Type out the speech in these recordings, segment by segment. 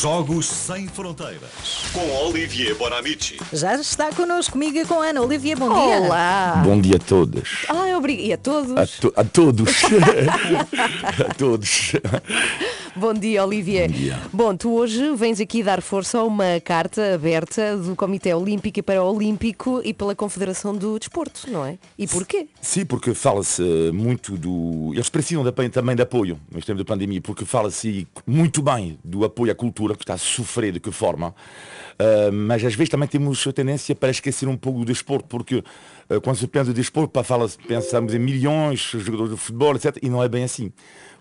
Jogos Sem Fronteiras. Com Olivier Bonamici. Já está connosco comigo e com a Ana. Olivier, bom dia. Olá! Bom dia a todos. Ai, obrigada. E a todos. A, to- a todos. a todos. Bom dia, Olivier. Bom dia. Bom, tu hoje vens aqui dar força a uma carta aberta do Comitê Olímpico e Paraolímpico e pela Confederação do Desporto, não é? E porquê? Sim, porque fala-se muito do. Eles precisam também de apoio neste tempo de pandemia, porque fala-se muito bem do apoio à cultura, que está a sofrer de que forma. Ah, mas às vezes também temos a tendência para esquecer um pouco do desporto, porque ah, quando se pensa em desporto, fala pensamos em milhões de jogadores de futebol, etc. E não é bem assim.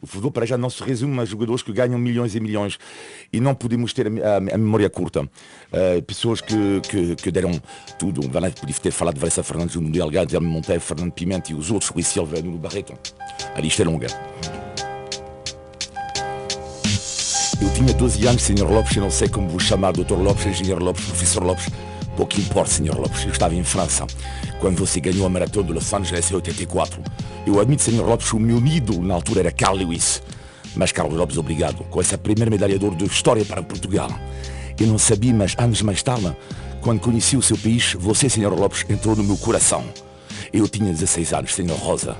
O futebol para já não se resume a jogadores que ganham milhões e milhões e não podemos ter a, a- memória curta. Ah, pessoas que, que, que deram tudo, podia ter falado de Vanessa Fernandes, o Mundial, Guilherme Monteiro, Fernando Pimenta e os outros, Rui Silva, Nuno Barreto. A lista é longa. Eu tinha 12 anos, Sr. Lopes, eu não sei como vos chamar, Dr. Lopes, Engenheiro Lopes, Professor Lopes. Pouco importa, Sr. Lopes. Eu estava em França, quando você ganhou a maratona de Los Angeles em 84. Eu admito, Sr. Lopes, o meu ídolo na altura era Carl Lewis. Mas Carlos Lopes, obrigado, com essa primeira medalha de ouro de história para Portugal. Eu não sabia, mas anos mais tarde, quando conheci o seu país, você, Sr. Lopes, entrou no meu coração. Eu tinha 16 anos, Senhor Rosa.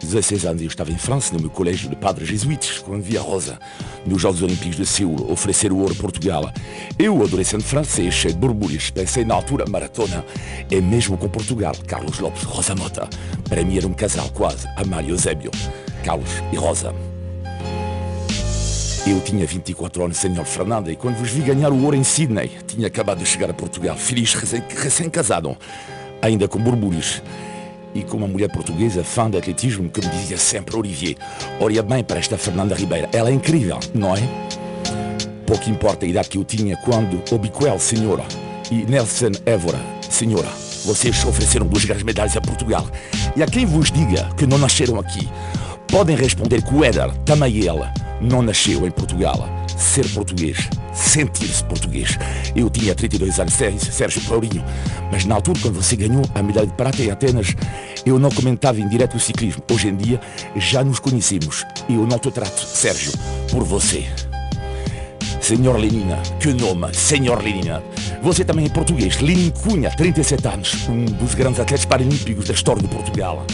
16 anos eu estava em França, no meu colégio de padres jesuítas, quando vi a Rosa, nos Jogos Olímpicos de Seul, oferecer o ouro a Portugal. Eu, adolescente francês, cheio de borbulhas, pensei na altura maratona, é mesmo com Portugal, Carlos Lopes, Rosa Mota. Para mim era um casal quase, Amália e Eusébio, Carlos e Rosa. Eu tinha 24 anos, Senhor Fernanda, e quando vos vi ganhar o ouro em Sydney, tinha acabado de chegar a Portugal, feliz, recém- recém-casado, ainda com borbulhos. E com uma mulher portuguesa, fã de atletismo, que me dizia sempre, Olivier, olha bem para esta Fernanda Ribeira, ela é incrível, não é? Pouco importa a idade que eu tinha quando Obiquel, senhora, e Nelson Évora, senhora, vocês ofereceram duas grandes medalhas a Portugal. E a quem vos diga que não nasceram aqui, podem responder que o Éder, também ele, não nasceu em Portugal. Ser português, sentir-se português. Eu tinha 32 anos, Sérgio- Paulinho, mas na altura, quando você ganhou a medalha de prata em Atenas, eu não comentava em direto o ciclismo. Hoje em dia, já nos conhecemos. E eu não te trato, Sérgio, por você. Senhor Lenina, que nome, Senhor Lenina. Você também é português, Lenin Cunha, 37 anos, um dos grandes atletas paralímpicos da história de Portugal.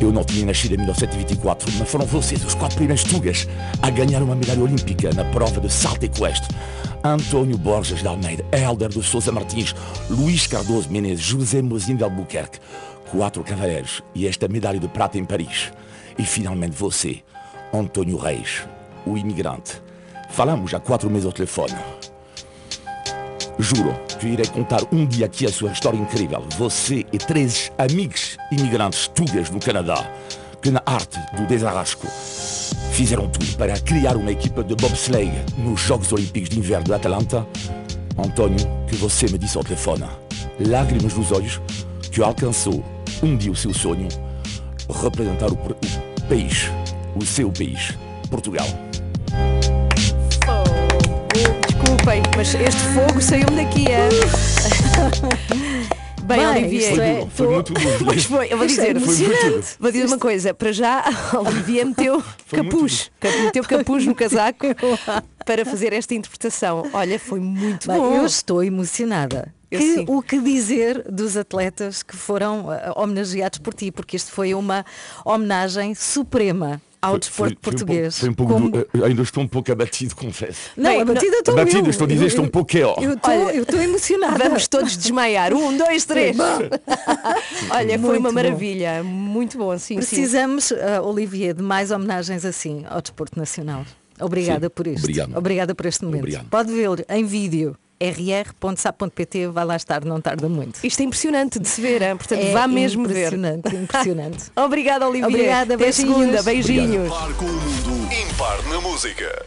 Eu não tinha nascido em 1924, mas foram vocês, os quatro primeiros tugas, a ganhar uma medalha olímpica na prova de salto equestre. Antônio Borges de Almeida, Helder de Souza Martins, Luís Cardoso Menezes, José Mozinho de Albuquerque. Quatro cavaleiros e esta medalha de prata em Paris. E finalmente você, Antônio Reis, o imigrante. Falamos há quatro meses ao telefone. Juro que irei contar um dia aqui a sua história incrível. Você e três amigos imigrantes tugas no Canadá, que na arte do desarrasco fizeram tudo para criar uma equipa de bobsleigh nos Jogos Olímpicos de Inverno de Atlanta. Antônio, que você me disse ao telefone, lágrimas nos olhos, que alcançou um dia o seu sonho, representar o, o país, o seu país, Portugal. Mas este fogo saiu-me daqui, é? Bem, Bem, Olivier. isto é- Foi muito duro. Mas foi, eu vou é dizer, emocionante. vou dizer uma coisa, para já a Olivier meteu capuz, meteu capuz no casaco para fazer esta interpretação. Olha, foi muito Bem, bom. eu estou emocionada. Que- o que dizer dos atletas que foram eh, homenageados por ti? Porque isto foi uma homenagem suprema ao desporto Foi- foi um português. pouco- foi um pouco Como- du- eu ainda estou um pouco abatido, confesso. Não, Bem, a batida estou Abatido, eu. estou a dizer, Eu- estou um pouco é, ó. Eu eu estou emocionada. Vamos todos desmaiar. Um, dois, três. Olha, foi Muito uma bom. maravilha. Muito bom, sim, sim. Precisamos, eh, Olivier, de mais homenagens assim ao desporto nacional. Obrigada Sim, por isto. obrigado. Obrigada por este momento. Obrigado. Pode ver em vídeo rr.sap.pt, vai lá estar, não tarda muito. Isto é impressionante de se ver, hein? portanto É vá mesmo ver. impressionante, impressionante. Obrigada, Olivia. Obrigada, Até beijinhos. segunda. Beijinhos. Par com o mundo ímpar na música.